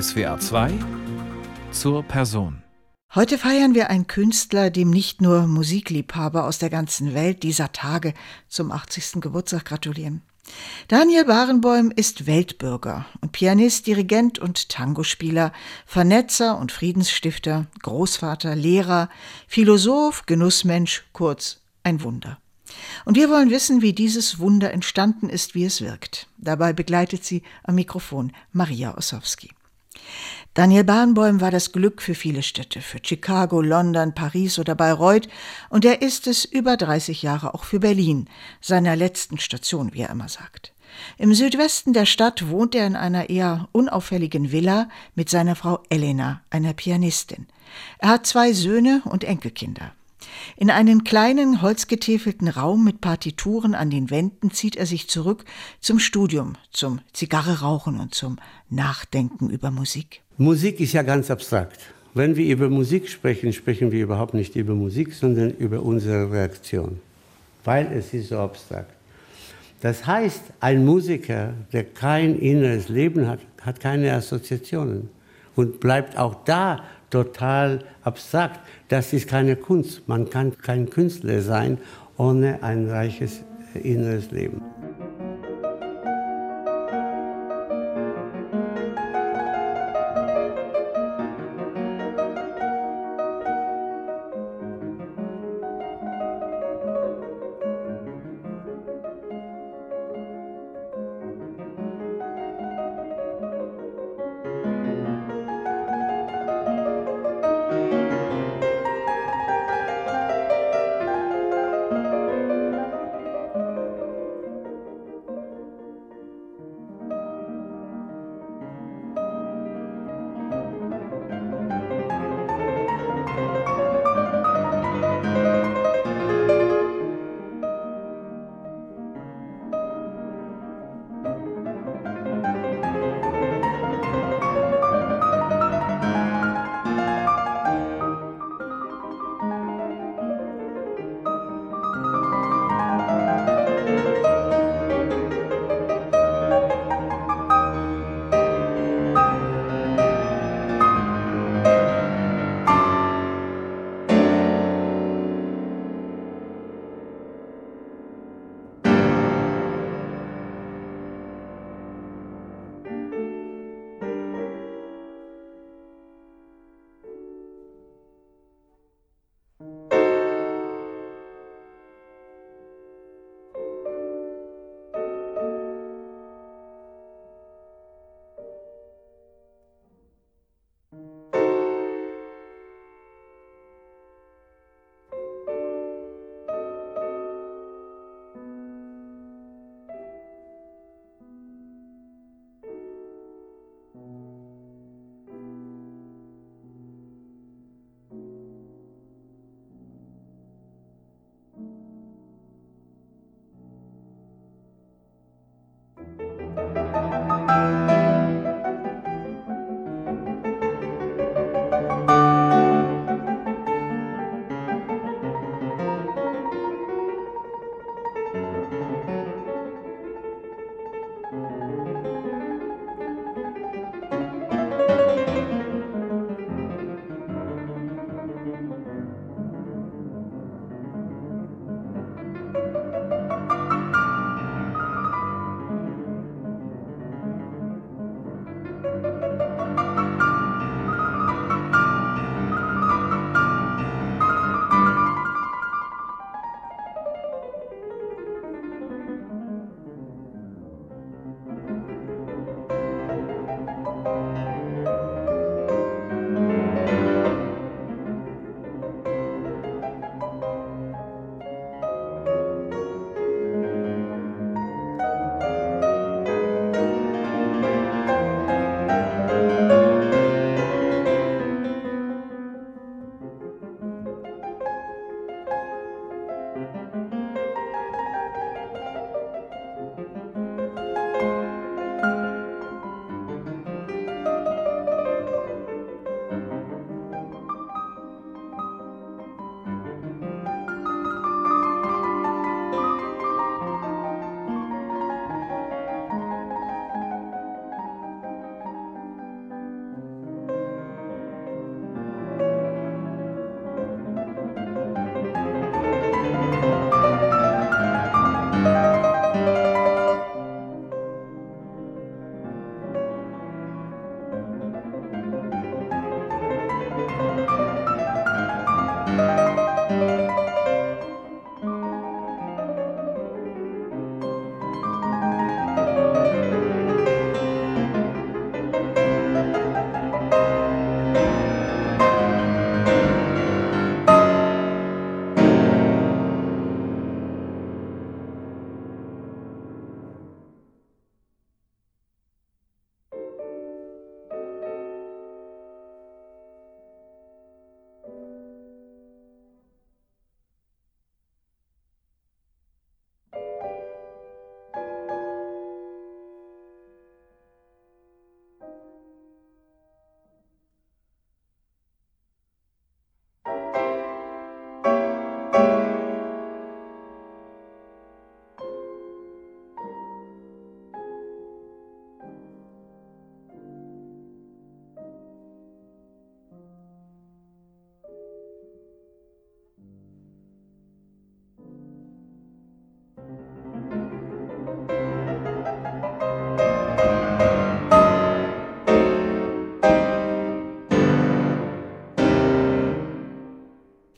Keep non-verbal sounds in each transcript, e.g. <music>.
SWA 2 zur Person. Heute feiern wir einen Künstler, dem nicht nur Musikliebhaber aus der ganzen Welt dieser Tage zum 80. Geburtstag gratulieren. Daniel Barenboim ist Weltbürger und Pianist, Dirigent und Tangospieler, Vernetzer und Friedensstifter, Großvater, Lehrer, Philosoph, Genussmensch, kurz ein Wunder. Und wir wollen wissen, wie dieses Wunder entstanden ist, wie es wirkt. Dabei begleitet sie am Mikrofon Maria Ossowski. Daniel Barenboim war das Glück für viele Städte, für Chicago, London, Paris oder Bayreuth, und er ist es über 30 Jahre auch für Berlin, seiner letzten Station, wie er immer sagt. Im Südwesten der Stadt wohnt er in einer eher unauffälligen Villa mit seiner Frau Elena, einer Pianistin. Er hat zwei Söhne und Enkelkinder. In einen kleinen, holzgetäfelten Raum mit Partituren an den Wänden zieht er sich zurück zum Studium, zum Zigarre rauchen und zum Nachdenken über Musik. Musik ist ja ganz abstrakt. Wenn wir über Musik sprechen, sprechen wir überhaupt nicht über Musik, sondern über unsere Reaktion, weil es ist so abstrakt. Das heißt, ein Musiker, der kein inneres Leben hat, hat keine Assoziationen und bleibt auch da total abstrakt. Das ist keine Kunst. Man kann kein Künstler sein ohne ein reiches inneres Leben.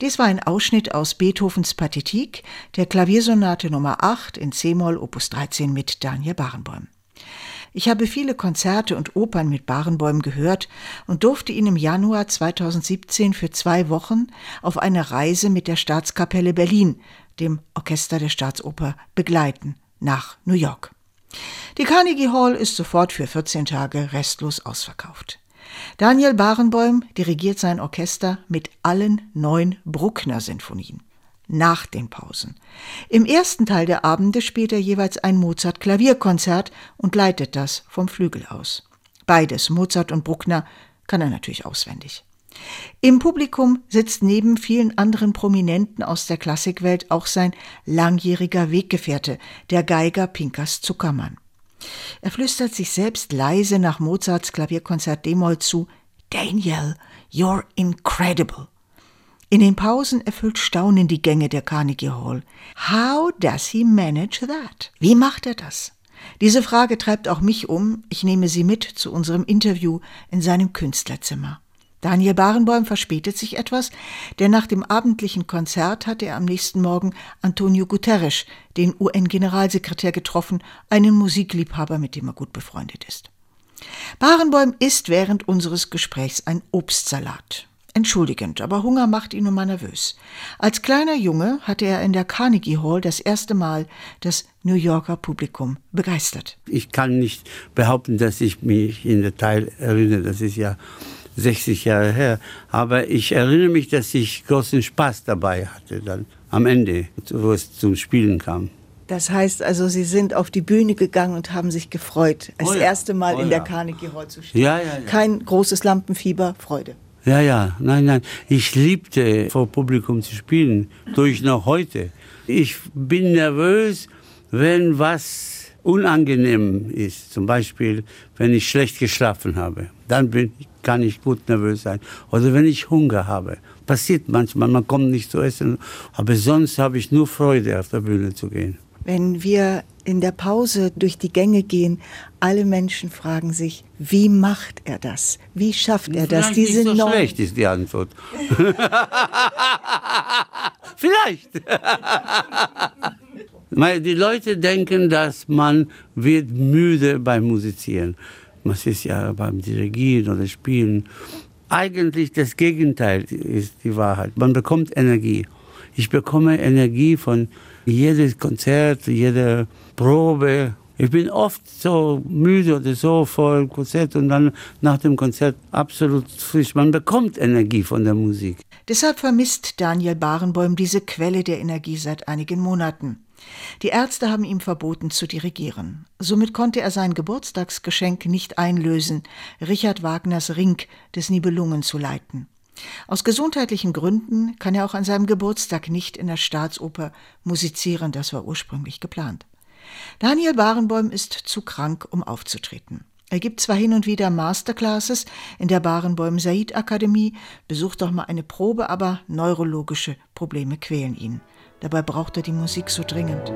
Dies war ein Ausschnitt aus Beethovens Pathetik, der Klaviersonate Nummer 8 in C-Moll Opus 13 mit Daniel Barenboim. Ich habe viele Konzerte und Opern mit Barenbäum gehört und durfte ihn im Januar 2017 für zwei Wochen auf eine Reise mit der Staatskapelle Berlin, dem Orchester der Staatsoper, begleiten nach New York. Die Carnegie Hall ist sofort für 14 Tage restlos ausverkauft. Daniel Barenboim dirigiert sein Orchester mit allen neun Bruckner-Sinfonien nach den Pausen. Im ersten Teil der Abende spielt er jeweils ein Mozart-Klavierkonzert und leitet das vom Flügel aus. Beides, Mozart und Bruckner, kann er natürlich auswendig. Im Publikum sitzt neben vielen anderen Prominenten aus der Klassikwelt auch sein langjähriger Weggefährte, der Geiger Pinkas Zuckermann. Er flüstert sich selbst leise nach Mozarts Klavierkonzert D-Moll zu: Daniel, you're incredible. In den Pausen erfüllt Staunen die Gänge der Carnegie Hall. How does he manage that? Wie macht er das? Diese Frage treibt auch mich um. Ich nehme sie mit zu unserem Interview in seinem Künstlerzimmer. Daniel Barenboim verspätet sich etwas, denn nach dem abendlichen Konzert hatte er am nächsten Morgen Antonio Guterres, den UN-Generalsekretär, getroffen, einen Musikliebhaber, mit dem er gut befreundet ist. Barenboim isst während unseres Gesprächs ein Obstsalat entschuldigend, aber Hunger macht ihn nun mal nervös. Als kleiner Junge hatte er in der Carnegie Hall das erste Mal das New Yorker Publikum begeistert. Ich kann nicht behaupten, dass ich mich in Detail erinnere, das ist ja 60 Jahre her, aber ich erinnere mich, dass ich großen Spaß dabei hatte dann am Ende, wo es zum Spielen kam. Das heißt also, Sie sind auf die Bühne gegangen und haben sich gefreut, das oh ja. erste Mal oh in der Carnegie Hall zu stehen. Ja, ja, ja. Kein großes Lampenfieber, Freude. Ja, ja, nein, nein. Ich liebte vor Publikum zu spielen, durch noch heute. Ich bin nervös, wenn was unangenehm ist. Zum Beispiel, wenn ich schlecht geschlafen habe. Dann bin, kann ich gut nervös sein. Oder wenn ich Hunger habe. Passiert manchmal, man kommt nicht zu essen. Aber sonst habe ich nur Freude, auf der Bühne zu gehen. Wenn wir in der Pause durch die Gänge gehen, alle Menschen fragen sich, wie macht er das? Wie schafft er das? Vielleicht Diese nicht so schlecht ist die Antwort. <laughs> Vielleicht. <laughs> die Leute denken, dass man wird müde beim Musizieren. Man ist ja beim Dirigieren oder Spielen. Eigentlich das Gegenteil ist die Wahrheit. Man bekommt Energie. Ich bekomme Energie von jedes Konzert, jede Probe. Ich bin oft so müde oder so vor dem Konzert und dann nach dem Konzert absolut frisch. Man bekommt Energie von der Musik. Deshalb vermisst Daniel Barenboim diese Quelle der Energie seit einigen Monaten. Die Ärzte haben ihm verboten zu dirigieren. Somit konnte er sein Geburtstagsgeschenk nicht einlösen, Richard Wagners Ring des Nibelungen zu leiten. Aus gesundheitlichen Gründen kann er auch an seinem Geburtstag nicht in der Staatsoper musizieren, das war ursprünglich geplant. Daniel Barenboim ist zu krank, um aufzutreten. Er gibt zwar hin und wieder Masterclasses in der Barenboim Said Akademie, besucht auch mal eine Probe, aber neurologische Probleme quälen ihn. Dabei braucht er die Musik so dringend.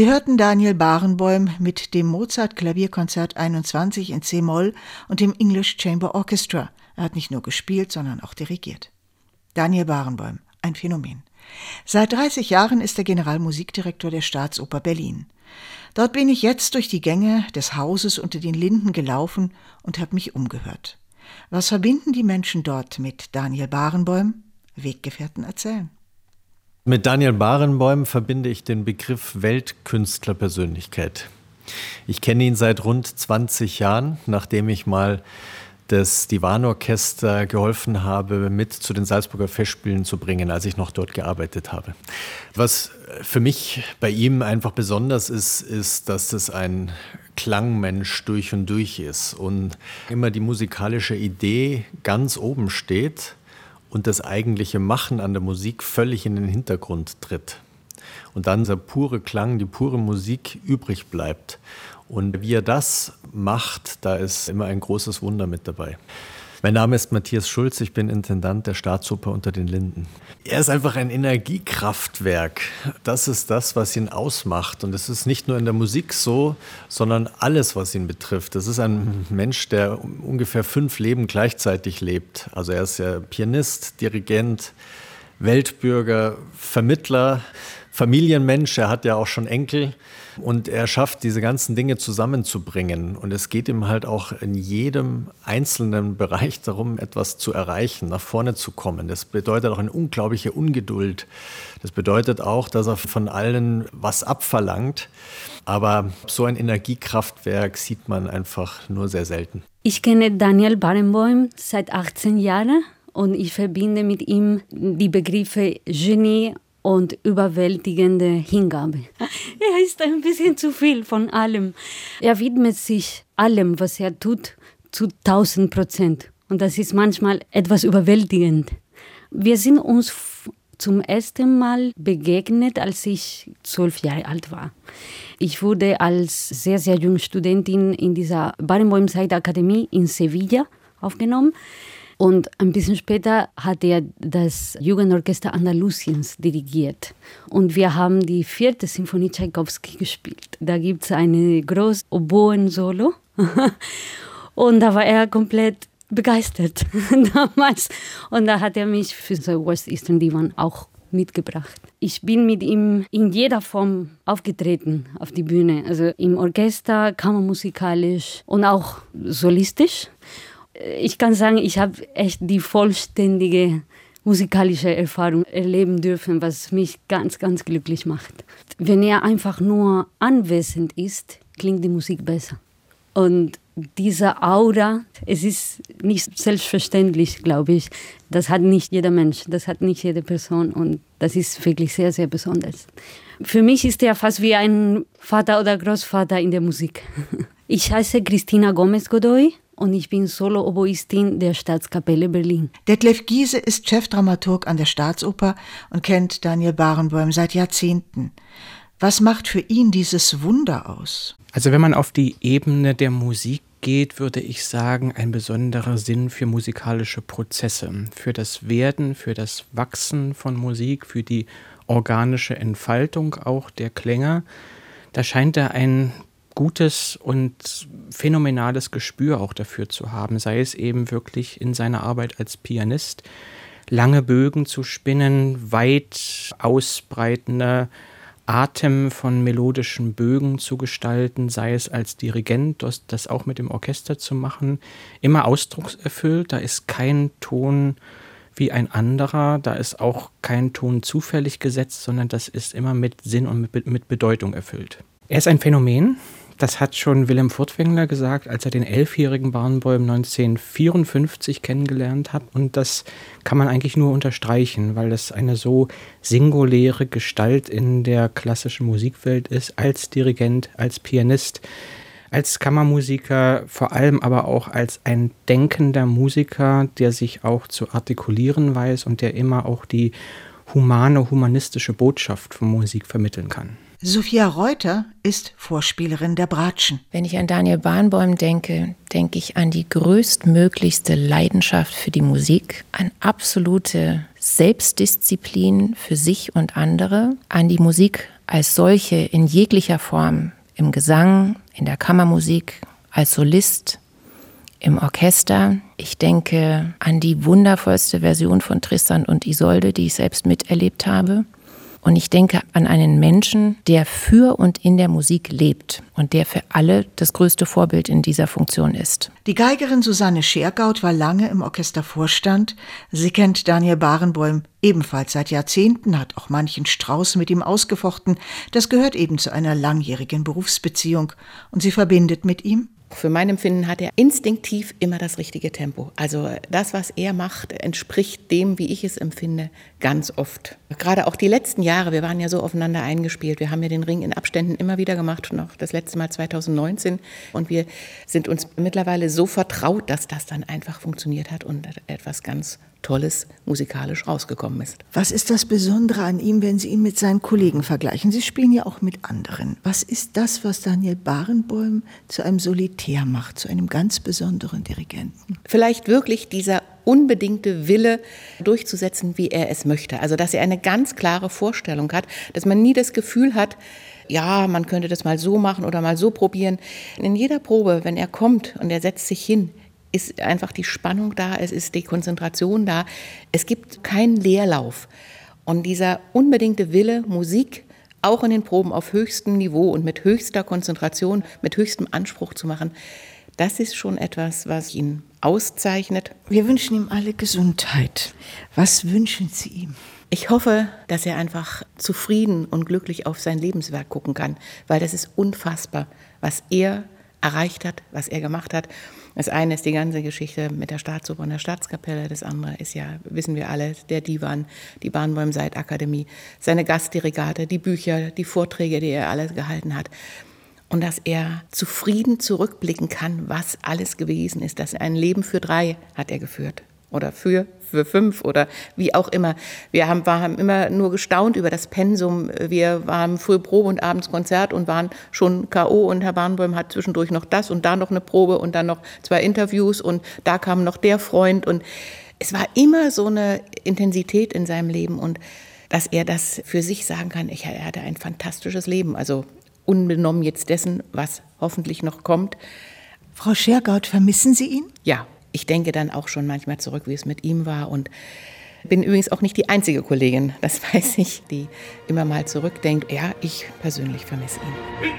Sie hörten Daniel Barenboim mit dem Mozart Klavierkonzert 21 in C-Moll und dem English Chamber Orchestra. Er hat nicht nur gespielt, sondern auch dirigiert. Daniel Barenboim, ein Phänomen. Seit 30 Jahren ist er Generalmusikdirektor der Staatsoper Berlin. Dort bin ich jetzt durch die Gänge des Hauses unter den Linden gelaufen und habe mich umgehört. Was verbinden die Menschen dort mit Daniel Barenboim? Weggefährten erzählen. Mit Daniel Barenboim verbinde ich den Begriff Weltkünstlerpersönlichkeit. Ich kenne ihn seit rund 20 Jahren, nachdem ich mal das Divanorchester geholfen habe, mit zu den Salzburger Festspielen zu bringen, als ich noch dort gearbeitet habe. Was für mich bei ihm einfach besonders ist, ist, dass es ein Klangmensch durch und durch ist und immer die musikalische Idee ganz oben steht und das eigentliche Machen an der Musik völlig in den Hintergrund tritt. Und dann der pure Klang, die pure Musik übrig bleibt. Und wie er das macht, da ist immer ein großes Wunder mit dabei. Mein Name ist Matthias Schulz, ich bin Intendant der Staatsoper unter den Linden. Er ist einfach ein Energiekraftwerk. Das ist das, was ihn ausmacht. Und es ist nicht nur in der Musik so, sondern alles, was ihn betrifft. Das ist ein Mensch, der ungefähr fünf Leben gleichzeitig lebt. Also er ist ja Pianist, Dirigent, Weltbürger, Vermittler, Familienmensch. Er hat ja auch schon Enkel. Und er schafft, diese ganzen Dinge zusammenzubringen. Und es geht ihm halt auch in jedem einzelnen Bereich darum, etwas zu erreichen, nach vorne zu kommen. Das bedeutet auch eine unglaubliche Ungeduld. Das bedeutet auch, dass er von allen was abverlangt. Aber so ein Energiekraftwerk sieht man einfach nur sehr selten. Ich kenne Daniel Barenboim seit 18 Jahren und ich verbinde mit ihm die Begriffe Genie und überwältigende Hingabe. <laughs> Er ist ein bisschen zu viel von allem. Er widmet sich allem, was er tut, zu 1000 Prozent. Und das ist manchmal etwas überwältigend. Wir sind uns zum ersten Mal begegnet, als ich zwölf Jahre alt war. Ich wurde als sehr, sehr junge Studentin in dieser Barenboim Akademie in Sevilla aufgenommen. Und ein bisschen später hat er das Jugendorchester Andalusiens dirigiert. Und wir haben die vierte Sinfonie Tchaikovsky gespielt. Da gibt es eine große Oboen-Solo. <laughs> Und da war er komplett begeistert <laughs> damals. Und da hat er mich für so West Eastern Divan auch mitgebracht. Ich bin mit ihm in jeder Form aufgetreten auf die Bühne, also im Orchester, kammermusikalisch und auch solistisch ich kann sagen, ich habe echt die vollständige musikalische Erfahrung erleben dürfen, was mich ganz, ganz glücklich macht. Wenn er einfach nur anwesend ist, klingt die Musik besser. Und diese Aura, es ist nicht selbstverständlich, glaube ich. Das hat nicht jeder Mensch, das hat nicht jede Person und das ist wirklich sehr, sehr besonders. Für mich ist er fast wie ein Vater oder Großvater in der Musik. <laughs> Ich heiße Christina Gomez Godoy und ich bin Solo-Oboistin der Staatskapelle Berlin. Detlef Giese ist Chefdramaturg an der Staatsoper und kennt Daniel Barenboim seit Jahrzehnten. Was macht für ihn dieses Wunder aus? Also wenn man auf die Ebene der Musik geht, würde ich sagen, ein besonderer Sinn für musikalische Prozesse, für das Werden, für das Wachsen von Musik, für die organische Entfaltung auch der Klänge. Da scheint er ein gutes und phänomenales Gespür auch dafür zu haben, sei es eben wirklich in seiner Arbeit als Pianist, lange Bögen zu spinnen, weit ausbreitende Atem von melodischen Bögen zu gestalten, sei es als Dirigent, das, das auch mit dem Orchester zu machen, immer ausdruckserfüllt, da ist kein Ton wie ein anderer, da ist auch kein Ton zufällig gesetzt, sondern das ist immer mit Sinn und mit, mit Bedeutung erfüllt. Er ist ein Phänomen, das hat schon Wilhelm Furtwängler gesagt, als er den elfjährigen Barenboim 1954 kennengelernt hat. Und das kann man eigentlich nur unterstreichen, weil das eine so singuläre Gestalt in der klassischen Musikwelt ist, als Dirigent, als Pianist, als Kammermusiker, vor allem aber auch als ein denkender Musiker, der sich auch zu artikulieren weiß und der immer auch die humane, humanistische Botschaft von Musik vermitteln kann. Sophia Reuter ist Vorspielerin der Bratschen. Wenn ich an Daniel Bahnbäum denke, denke ich an die größtmöglichste Leidenschaft für die Musik, an absolute Selbstdisziplin für sich und andere, an die Musik als solche in jeglicher Form, im Gesang, in der Kammermusik, als Solist, im Orchester. Ich denke an die wundervollste Version von Tristan und Isolde, die ich selbst miterlebt habe. Und ich denke an einen Menschen, der für und in der Musik lebt und der für alle das größte Vorbild in dieser Funktion ist. Die Geigerin Susanne Schergaut war lange im Orchestervorstand. Sie kennt Daniel Barenboim ebenfalls seit Jahrzehnten, hat auch manchen Strauß mit ihm ausgefochten. Das gehört eben zu einer langjährigen Berufsbeziehung. Und sie verbindet mit ihm für mein Empfinden hat er instinktiv immer das richtige Tempo. Also das, was er macht, entspricht dem, wie ich es empfinde, ganz oft. Gerade auch die letzten Jahre, wir waren ja so aufeinander eingespielt. Wir haben ja den Ring in Abständen immer wieder gemacht, noch das letzte Mal 2019. Und wir sind uns mittlerweile so vertraut, dass das dann einfach funktioniert hat und etwas ganz Tolles musikalisch rausgekommen ist. Was ist das Besondere an ihm, wenn Sie ihn mit seinen Kollegen vergleichen? Sie spielen ja auch mit anderen. Was ist das, was Daniel Barenboim zu einem Solitär macht, zu einem ganz besonderen Dirigenten? Vielleicht wirklich dieser unbedingte Wille durchzusetzen, wie er es möchte. Also, dass er eine ganz klare Vorstellung hat, dass man nie das Gefühl hat, ja, man könnte das mal so machen oder mal so probieren. In jeder Probe, wenn er kommt und er setzt sich hin, ist einfach die Spannung da, es ist die Konzentration da. Es gibt keinen Leerlauf. Und dieser unbedingte Wille, Musik auch in den Proben auf höchstem Niveau und mit höchster Konzentration, mit höchstem Anspruch zu machen, das ist schon etwas, was ihn auszeichnet. Wir wünschen ihm alle Gesundheit. Was wünschen Sie ihm? Ich hoffe, dass er einfach zufrieden und glücklich auf sein Lebenswerk gucken kann, weil das ist unfassbar, was er erreicht hat, was er gemacht hat. Das eine ist die ganze Geschichte mit der Staatsoper und der Staatskapelle. Das andere ist ja, wissen wir alle, der Divan, die Bahnbäum Seid Akademie, seine Gastdirigate, die Bücher, die Vorträge, die er alle gehalten hat. Und dass er zufrieden zurückblicken kann, was alles gewesen ist. Dass ein Leben für drei hat er geführt oder für, für fünf oder wie auch immer. Wir haben, waren immer nur gestaunt über das Pensum. Wir waren früh Probe und abends Konzert und waren schon K.O. und Herr Barnbäum hat zwischendurch noch das und da noch eine Probe und dann noch zwei Interviews und da kam noch der Freund und es war immer so eine Intensität in seinem Leben und dass er das für sich sagen kann, ich, er hatte ein fantastisches Leben, also unbenommen jetzt dessen, was hoffentlich noch kommt. Frau Schergaut, vermissen Sie ihn? Ja, ich denke dann auch schon manchmal zurück, wie es mit ihm war und bin übrigens auch nicht die einzige Kollegin, das <laughs> weiß ich, die immer mal zurückdenkt. Ja, ich persönlich vermisse ihn.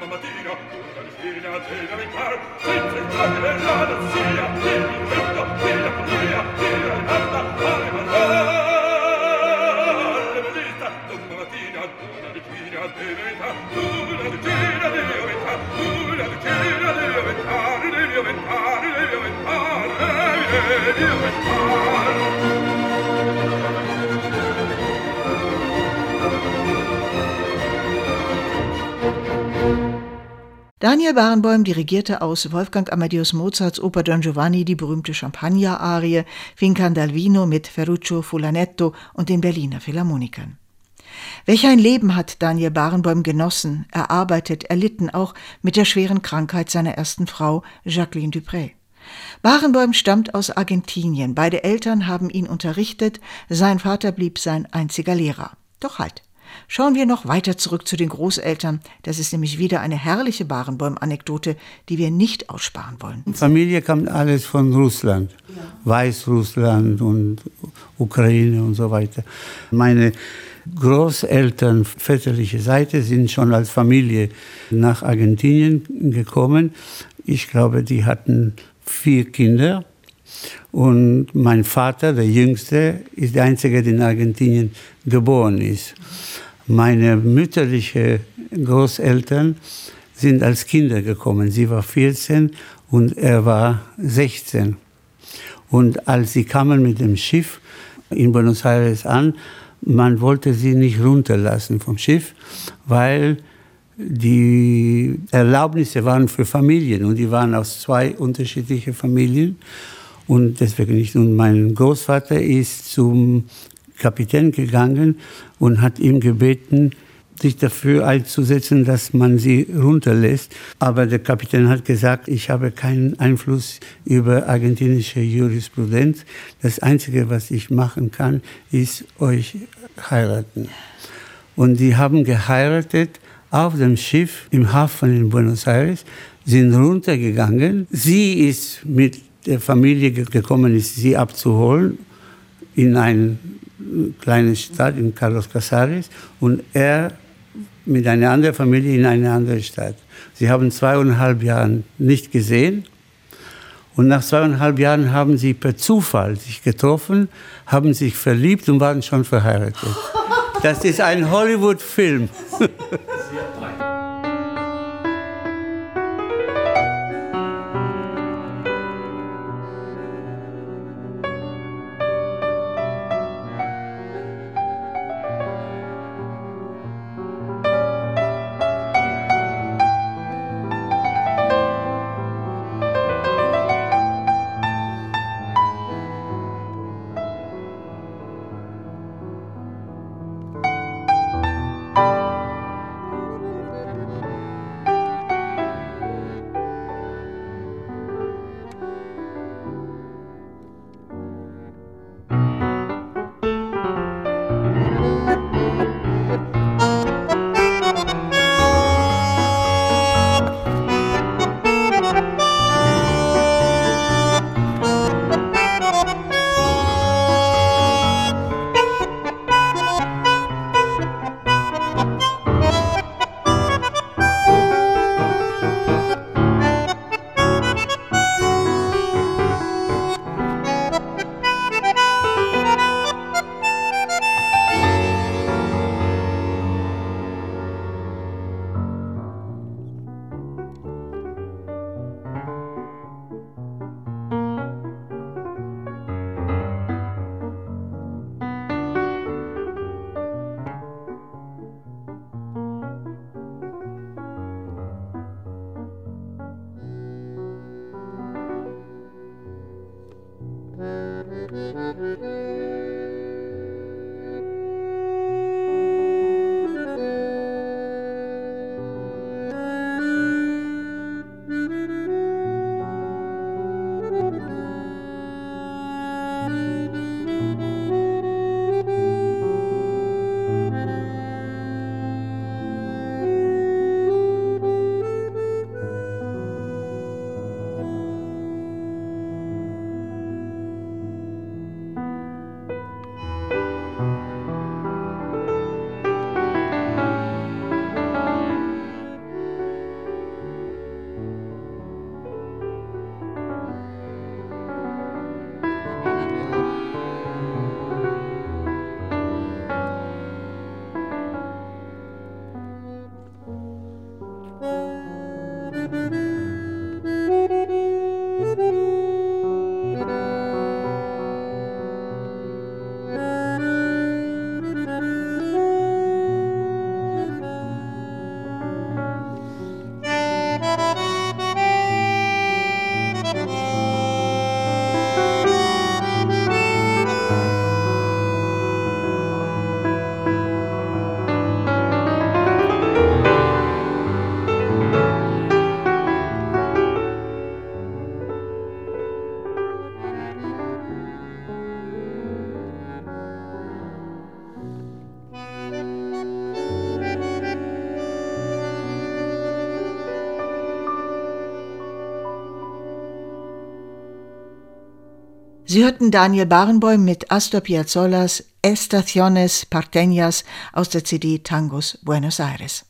Mamma Tina, tu devi fare, senza il tuo livello, non sia, dimmi Daniel Barenboim dirigierte aus Wolfgang Amadeus Mozarts Oper Don Giovanni die berühmte Champagner-Arie Fincandalvino mit Ferruccio Fulanetto und den Berliner Philharmonikern. Welch ein Leben hat Daniel Barenboim genossen, erarbeitet, erlitten, auch mit der schweren Krankheit seiner ersten Frau Jacqueline Dupré. Barenboim stammt aus Argentinien. Beide Eltern haben ihn unterrichtet. Sein Vater blieb sein einziger Lehrer. Doch halt. Schauen wir noch weiter zurück zu den Großeltern. Das ist nämlich wieder eine herrliche Barenbäum-Anekdote, die wir nicht aussparen wollen. Familie kam alles von Russland, ja. Weißrussland und Ukraine und so weiter. Meine Großeltern väterliche Seite sind schon als Familie nach Argentinien gekommen. Ich glaube, die hatten vier Kinder. Und mein Vater, der Jüngste, ist der Einzige, der in Argentinien geboren ist. Meine mütterlichen Großeltern sind als Kinder gekommen. Sie war 14 und er war 16. Und als sie kamen mit dem Schiff in Buenos Aires an, man wollte sie nicht runterlassen vom Schiff, weil die Erlaubnisse waren für Familien und die waren aus zwei unterschiedlichen Familien. Und deswegen nicht. Und mein Großvater ist zum Kapitän gegangen und hat ihm gebeten, sich dafür einzusetzen, dass man sie runterlässt. Aber der Kapitän hat gesagt, ich habe keinen Einfluss über argentinische Jurisprudenz. Das Einzige, was ich machen kann, ist euch heiraten. Und die haben geheiratet auf dem Schiff im Hafen in Buenos Aires, sind runtergegangen. Sie ist mit der Familie gekommen, ist sie abzuholen in eine kleine Stadt in Carlos Casares und er mit einer anderen Familie in eine andere Stadt. Sie haben zweieinhalb Jahre nicht gesehen. Und nach zweieinhalb Jahren haben sie per Zufall sich getroffen, haben sich verliebt und waren schon verheiratet. Das ist ein Hollywood-Film. <laughs> Sie hörten Daniel Barenboim mit Astor Piazzolas Estaciones Parteñas aus der CD Tangos Buenos Aires.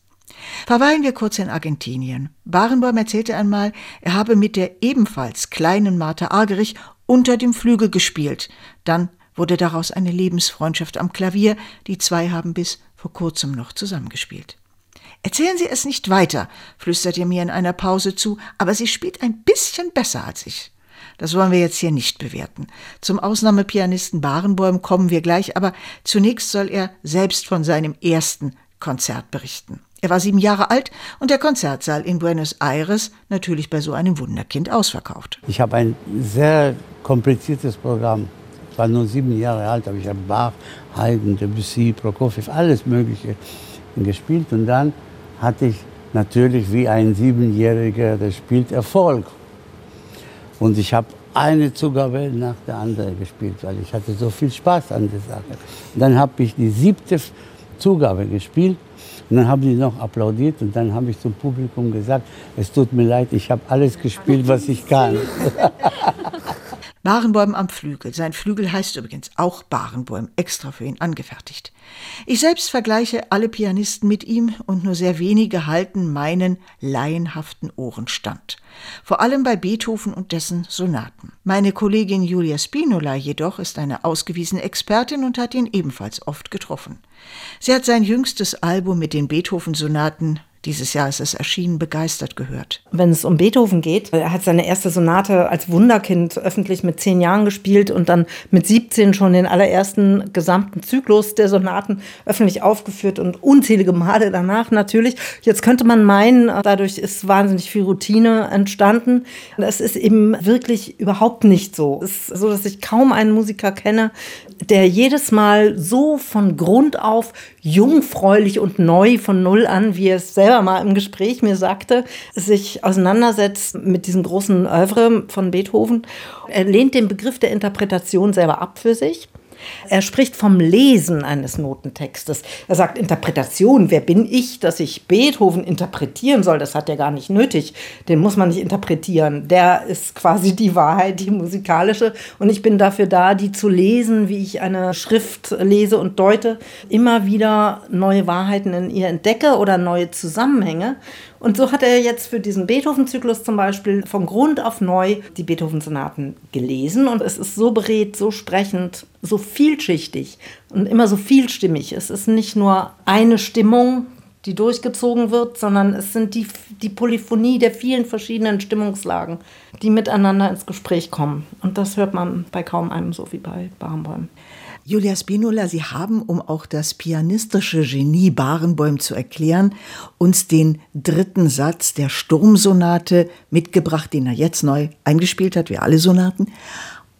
Verweilen wir kurz in Argentinien. Barenboim erzählte einmal, er habe mit der ebenfalls kleinen Martha Argerich unter dem Flügel gespielt. Dann wurde daraus eine Lebensfreundschaft am Klavier. Die zwei haben bis vor kurzem noch zusammengespielt. Erzählen Sie es nicht weiter, flüstert er mir in einer Pause zu, aber sie spielt ein bisschen besser als ich. Das wollen wir jetzt hier nicht bewerten. Zum Ausnahmepianisten Barenboim kommen wir gleich, aber zunächst soll er selbst von seinem ersten Konzert berichten. Er war sieben Jahre alt und der Konzertsaal in Buenos Aires natürlich bei so einem Wunderkind ausverkauft. Ich habe ein sehr kompliziertes Programm. Ich war nur sieben Jahre alt, aber ich habe Bach, Haydn, Debussy, Prokofiev, alles Mögliche gespielt. Und dann hatte ich natürlich wie ein Siebenjähriger, der spielt Erfolg. Und ich habe eine Zugabe nach der anderen gespielt, weil ich hatte so viel Spaß an der Sache. Und dann habe ich die siebte Zugabe gespielt und dann haben die noch applaudiert und dann habe ich zum Publikum gesagt, es tut mir leid, ich habe alles gespielt, was ich kann. <laughs> Barenbäum am Flügel. Sein Flügel heißt übrigens auch Barenbäum, extra für ihn angefertigt. Ich selbst vergleiche alle Pianisten mit ihm und nur sehr wenige halten meinen laienhaften Ohren stand. Vor allem bei Beethoven und dessen Sonaten. Meine Kollegin Julia Spinola jedoch ist eine ausgewiesene Expertin und hat ihn ebenfalls oft getroffen. Sie hat sein jüngstes Album mit den Beethoven-Sonaten dieses Jahr ist es erschienen, begeistert gehört. Wenn es um Beethoven geht, er hat seine erste Sonate als Wunderkind öffentlich mit zehn Jahren gespielt und dann mit 17 schon den allerersten gesamten Zyklus der Sonaten öffentlich aufgeführt und unzählige Male danach natürlich. Jetzt könnte man meinen, dadurch ist wahnsinnig viel Routine entstanden. Es ist eben wirklich überhaupt nicht so. Es ist so, dass ich kaum einen Musiker kenne, der jedes Mal so von Grund auf jungfräulich und neu von Null an, wie er es selber mal im Gespräch mir sagte, sich auseinandersetzt mit diesem großen Oeuvre von Beethoven. Er lehnt den Begriff der Interpretation selber ab für sich. Er spricht vom Lesen eines Notentextes. Er sagt Interpretation. Wer bin ich, dass ich Beethoven interpretieren soll? Das hat er gar nicht nötig. Den muss man nicht interpretieren. Der ist quasi die Wahrheit, die musikalische. Und ich bin dafür da, die zu lesen, wie ich eine Schrift lese und deute. Immer wieder neue Wahrheiten in ihr entdecke oder neue Zusammenhänge. Und so hat er jetzt für diesen Beethoven-Zyklus zum Beispiel von Grund auf neu die Beethoven-Sonaten gelesen. Und es ist so beredt, so sprechend, so vielschichtig und immer so vielstimmig. Es ist nicht nur eine Stimmung, die durchgezogen wird, sondern es sind die, die Polyphonie der vielen verschiedenen Stimmungslagen, die miteinander ins Gespräch kommen. Und das hört man bei kaum einem so wie bei Barenboim. Julia Spinola, Sie haben, um auch das pianistische Genie Barenboim zu erklären, uns den dritten Satz der Sturmsonate mitgebracht, den er jetzt neu eingespielt hat, wie alle Sonaten.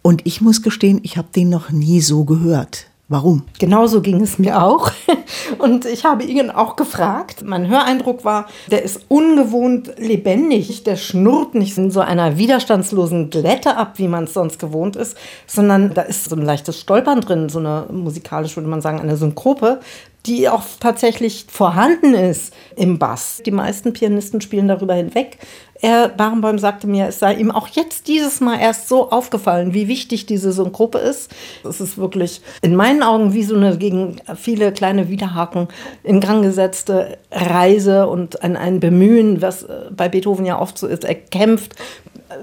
Und ich muss gestehen, ich habe den noch nie so gehört. Warum? Genauso ging es mir auch. <laughs> Und ich habe ihn auch gefragt. Mein Höreindruck war, der ist ungewohnt lebendig. Der schnurrt nicht in so einer widerstandslosen Glätte ab, wie man es sonst gewohnt ist, sondern da ist so ein leichtes Stolpern drin, so eine musikalisch würde man sagen, eine Synkope, die auch tatsächlich vorhanden ist im Bass. Die meisten Pianisten spielen darüber hinweg. Er, Barenboim sagte mir, es sei ihm auch jetzt dieses Mal erst so aufgefallen, wie wichtig diese Synkope ist. Es ist wirklich in meinen Augen wie so eine gegen viele kleine Widerhaken in Gang gesetzte Reise und ein, ein Bemühen, was äh, bei Beethoven ja oft so ist. Er kämpft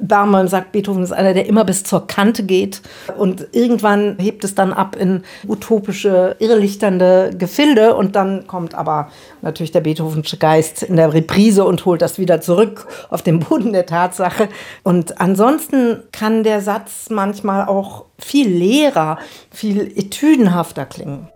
Barmann sagt, Beethoven ist einer, der immer bis zur Kante geht. Und irgendwann hebt es dann ab in utopische, irrlichternde Gefilde. Und dann kommt aber natürlich der Beethovensche Geist in der Reprise und holt das wieder zurück auf den Boden der Tatsache. Und ansonsten kann der Satz manchmal auch viel leerer, viel etüdenhafter klingen.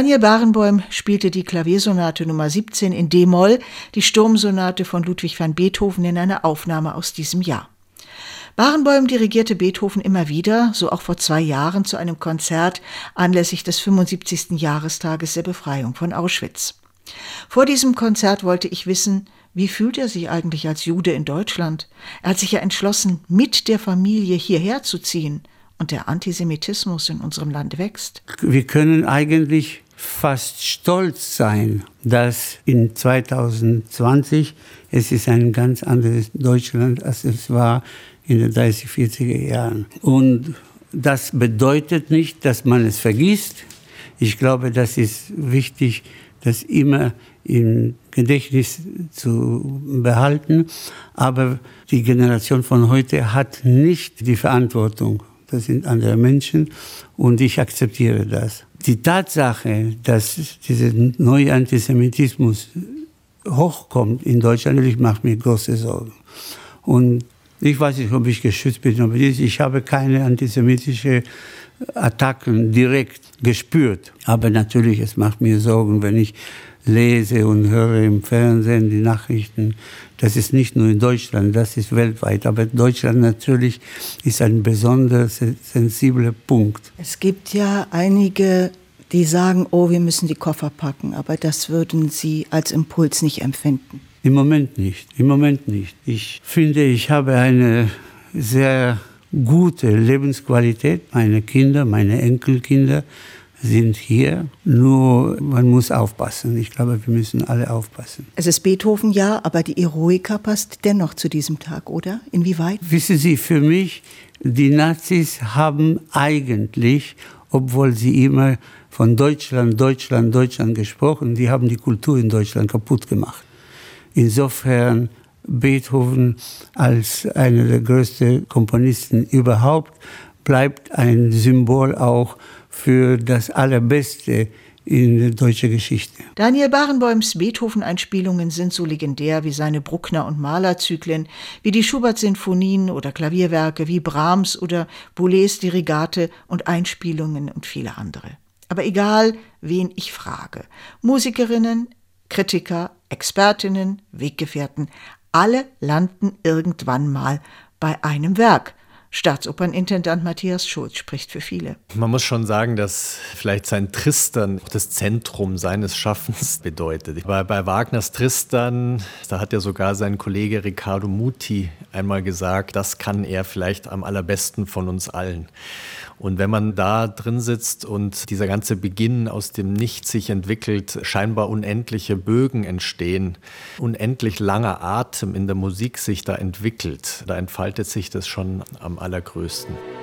Daniel Barenboim spielte die Klaviersonate Nummer 17 in D-Moll, die Sturmsonate von Ludwig van Beethoven in einer Aufnahme aus diesem Jahr. Barenboim dirigierte Beethoven immer wieder, so auch vor zwei Jahren zu einem Konzert anlässlich des 75. Jahrestages der Befreiung von Auschwitz. Vor diesem Konzert wollte ich wissen, wie fühlt er sich eigentlich als Jude in Deutschland? Er hat sich ja entschlossen, mit der Familie hierher zu ziehen. Und der Antisemitismus in unserem Land wächst. Wir können eigentlich fast stolz sein, dass in 2020 es ist ein ganz anderes Deutschland, als es war in den 30, 40er Jahren. Und das bedeutet nicht, dass man es vergisst. Ich glaube, das ist wichtig, das immer im Gedächtnis zu behalten. Aber die Generation von heute hat nicht die Verantwortung. Das sind andere Menschen und ich akzeptiere das. Die Tatsache, dass dieser neue Antisemitismus hochkommt in Deutschland, macht mir große Sorgen. Und ich weiß nicht, ob ich geschützt bin, aber ich habe keine antisemitische Attacken direkt gespürt. Aber natürlich, es macht mir Sorgen, wenn ich lese und höre im Fernsehen die Nachrichten. Das ist nicht nur in Deutschland, das ist weltweit. Aber Deutschland natürlich ist ein besonders sensibler Punkt. Es gibt ja einige, die sagen, oh, wir müssen die Koffer packen. Aber das würden Sie als Impuls nicht empfinden. Im Moment nicht. Im Moment nicht. Ich finde, ich habe eine sehr gute Lebensqualität. Meine Kinder, meine Enkelkinder sind hier. Nur man muss aufpassen. Ich glaube, wir müssen alle aufpassen. Es ist Beethoven ja, aber die Eroika passt dennoch zu diesem Tag, oder? Inwieweit? Wissen Sie, für mich, die Nazis haben eigentlich, obwohl sie immer von Deutschland, Deutschland, Deutschland gesprochen, die haben die Kultur in Deutschland kaputt gemacht. Insofern Beethoven als einer der größten Komponisten überhaupt bleibt ein Symbol auch für das Allerbeste in der deutschen Geschichte. Daniel Barenboims Beethoven-Einspielungen sind so legendär wie seine Bruckner- und Mahlerzyklen, wie die Schubert-Sinfonien oder Klavierwerke, wie Brahms oder Boulez Dirigate und Einspielungen und viele andere. Aber egal, wen ich frage, Musikerinnen, Kritiker, Expertinnen, Weggefährten, alle landen irgendwann mal bei einem Werk. Staatsopernintendant Matthias Schulz spricht für viele. Man muss schon sagen, dass vielleicht sein Tristan das Zentrum seines Schaffens <laughs> bedeutet. Bei, bei Wagners Tristan, da hat ja sogar sein Kollege Riccardo Muti einmal gesagt, das kann er vielleicht am allerbesten von uns allen. Und wenn man da drin sitzt und dieser ganze Beginn aus dem Nichts sich entwickelt, scheinbar unendliche Bögen entstehen, unendlich langer Atem in der Musik sich da entwickelt, da entfaltet sich das schon am allergrößten.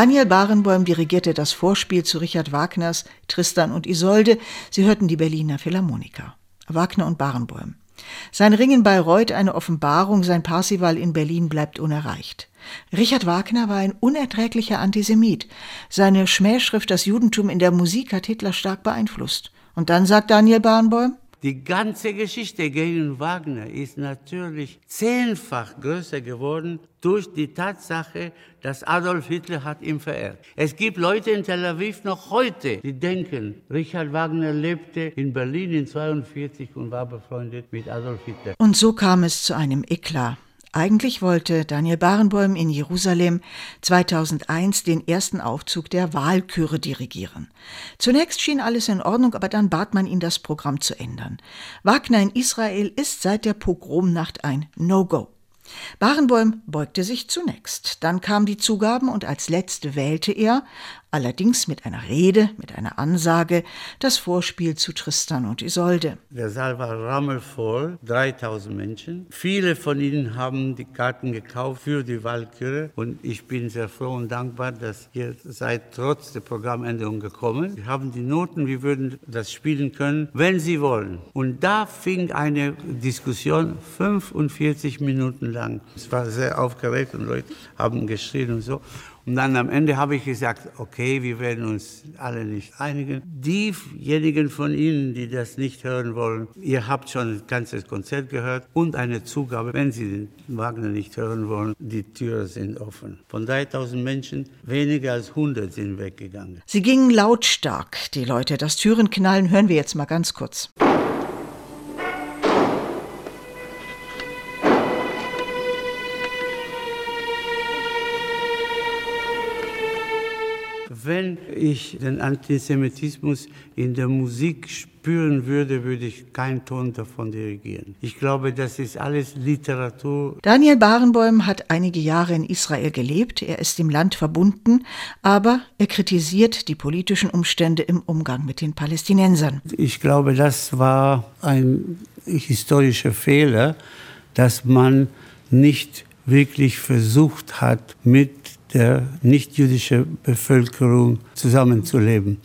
Daniel Barenboim dirigierte das Vorspiel zu Richard Wagners Tristan und Isolde. Sie hörten die Berliner Philharmoniker. Wagner und Barenboim. Sein Ring in Bayreuth eine Offenbarung, sein Parsival in Berlin bleibt unerreicht. Richard Wagner war ein unerträglicher Antisemit. Seine Schmähschrift Das Judentum in der Musik hat Hitler stark beeinflusst. Und dann sagt Daniel Barenboim, die ganze Geschichte gegen Wagner ist natürlich zehnfach größer geworden durch die Tatsache, dass Adolf Hitler hat ihn verehrt. Es gibt Leute in Tel Aviv noch heute, die denken, Richard Wagner lebte in Berlin in 42 und war befreundet mit Adolf Hitler. Und so kam es zu einem Eklat. Eigentlich wollte Daniel Barenboim in Jerusalem 2001 den ersten Aufzug der Wahlchöre dirigieren. Zunächst schien alles in Ordnung, aber dann bat man ihn, das Programm zu ändern. Wagner in Israel ist seit der Pogromnacht ein No-Go. Barenboim beugte sich zunächst, dann kamen die Zugaben und als letzte wählte er, allerdings mit einer Rede, mit einer Ansage, das Vorspiel zu Tristan und Isolde. Der Saal war rammelvoll, 3000 Menschen. Viele von ihnen haben die Karten gekauft für die Walküre und ich bin sehr froh und dankbar, dass ihr seid trotz der Programmänderung gekommen. Wir haben die Noten, wir würden das spielen können, wenn Sie wollen. Und da fing eine Diskussion 45 Minuten lang. Es war sehr aufgeregt und Leute haben geschrien und so. Und dann am Ende habe ich gesagt, okay, wir werden uns alle nicht einigen. Diejenigen von Ihnen, die das nicht hören wollen, ihr habt schon ein ganzes Konzert gehört und eine Zugabe, wenn Sie den Wagner nicht hören wollen, die Türen sind offen. Von 3000 Menschen, weniger als 100 sind weggegangen. Sie gingen lautstark, die Leute. Das Türenknallen hören wir jetzt mal ganz kurz. Wenn ich den Antisemitismus in der Musik spüren würde, würde ich keinen Ton davon dirigieren. Ich glaube, das ist alles Literatur. Daniel Barenboim hat einige Jahre in Israel gelebt. Er ist im Land verbunden, aber er kritisiert die politischen Umstände im Umgang mit den Palästinensern. Ich glaube, das war ein historischer Fehler, dass man nicht wirklich versucht hat, mit der nichtjüdischen Bevölkerung zusammenzuleben.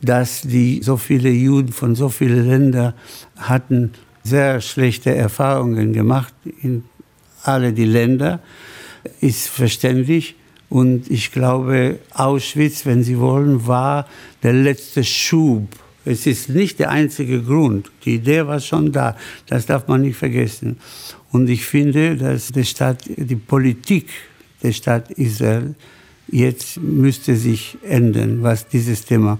Dass die so viele Juden von so vielen Ländern hatten sehr schlechte Erfahrungen gemacht in alle die Länder, ist verständlich. Und ich glaube, Auschwitz, wenn Sie wollen, war der letzte Schub. Es ist nicht der einzige Grund. Die Idee war schon da. Das darf man nicht vergessen. Und ich finde, dass die Stadt, die Politik der Staat Israel jetzt müsste sich ändern, was dieses Thema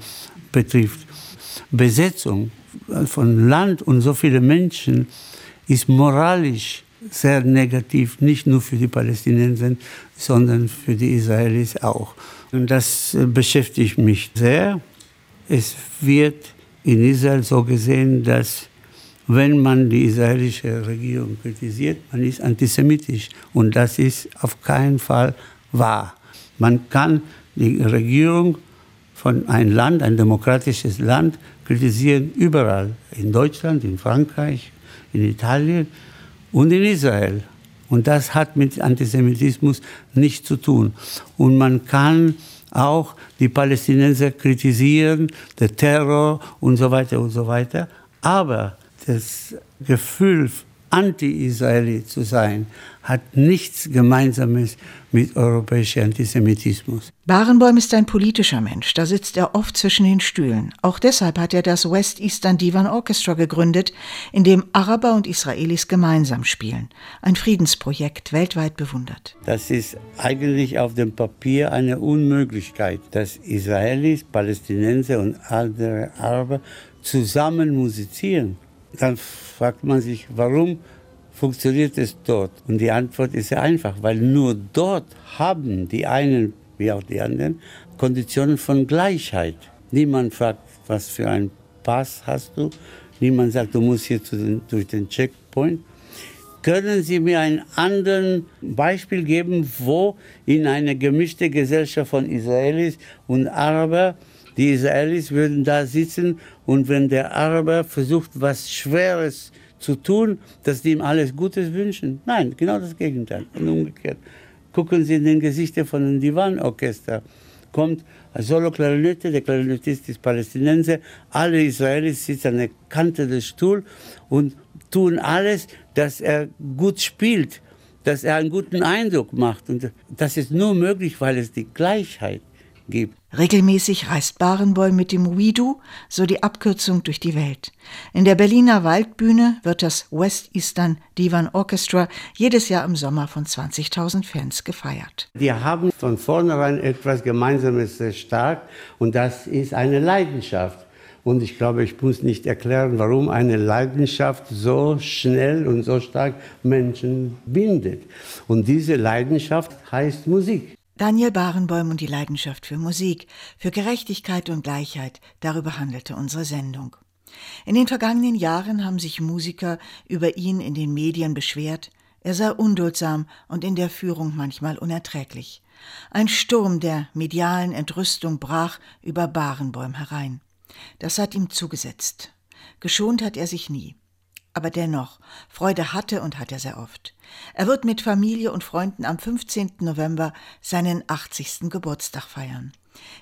betrifft. Besetzung von Land und so viele Menschen ist moralisch sehr negativ, nicht nur für die Palästinenser, sondern für die Israelis auch. Und das beschäftigt mich sehr. Es wird in Israel so gesehen, dass wenn man die israelische Regierung kritisiert, man ist antisemitisch. Und das ist auf keinen Fall wahr. Man kann die Regierung von einem Land, ein demokratisches Land, kritisieren überall. In Deutschland, in Frankreich, in Italien und in Israel. Und das hat mit Antisemitismus nichts zu tun. Und man kann auch die Palästinenser kritisieren, der Terror und so weiter und so weiter. Aber das Gefühl, anti-Israeli zu sein, hat nichts Gemeinsames mit europäischem Antisemitismus. Barenboim ist ein politischer Mensch, da sitzt er oft zwischen den Stühlen. Auch deshalb hat er das West Eastern Divan Orchestra gegründet, in dem Araber und Israelis gemeinsam spielen. Ein Friedensprojekt, weltweit bewundert. Das ist eigentlich auf dem Papier eine Unmöglichkeit, dass Israelis, Palästinenser und andere Araber zusammen musizieren dann fragt man sich, warum funktioniert es dort? Und die Antwort ist sehr einfach, weil nur dort haben die einen wie auch die anderen Konditionen von Gleichheit. Niemand fragt, was für einen Pass hast du. Niemand sagt, du musst hier den, durch den Checkpoint. Können Sie mir ein anderes Beispiel geben, wo in einer gemischten Gesellschaft von Israelis und Araber die Israelis würden da sitzen und wenn der Araber versucht, was Schweres zu tun, dass die ihm alles Gutes wünschen. Nein, genau das Gegenteil und umgekehrt. Gucken Sie in den Gesichter von dem Divan-Orchester. Kommt eine Solo-Klarinette, der Klarinettist ist Palästinenser, alle Israelis sitzen an der Kante des Stuhls und tun alles, dass er gut spielt, dass er einen guten Eindruck macht. Und das ist nur möglich, weil es die Gleichheit gibt. Regelmäßig reist Barenboim mit dem WIDU, so die Abkürzung, durch die Welt. In der Berliner Waldbühne wird das West Eastern Divan Orchestra jedes Jahr im Sommer von 20.000 Fans gefeiert. Wir haben von vornherein etwas Gemeinsames sehr stark und das ist eine Leidenschaft. Und ich glaube, ich muss nicht erklären, warum eine Leidenschaft so schnell und so stark Menschen bindet. Und diese Leidenschaft heißt Musik. Daniel Barenboim und die Leidenschaft für Musik, für Gerechtigkeit und Gleichheit, darüber handelte unsere Sendung. In den vergangenen Jahren haben sich Musiker über ihn in den Medien beschwert, er sei unduldsam und in der Führung manchmal unerträglich. Ein Sturm der medialen Entrüstung brach über Barenboim herein. Das hat ihm zugesetzt. Geschont hat er sich nie. Aber dennoch, Freude hatte und hat er sehr oft. Er wird mit Familie und Freunden am 15. November seinen 80. Geburtstag feiern.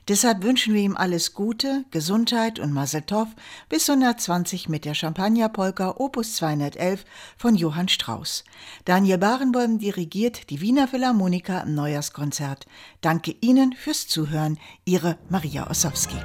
Deshalb wünschen wir ihm alles Gute, Gesundheit und Maseltoff bis 120 mit der Champagnerpolka Opus 211 von Johann Strauss. Daniel Barenboim dirigiert die Wiener Philharmoniker im Neujahrskonzert. Danke Ihnen fürs Zuhören. Ihre Maria Ossowski.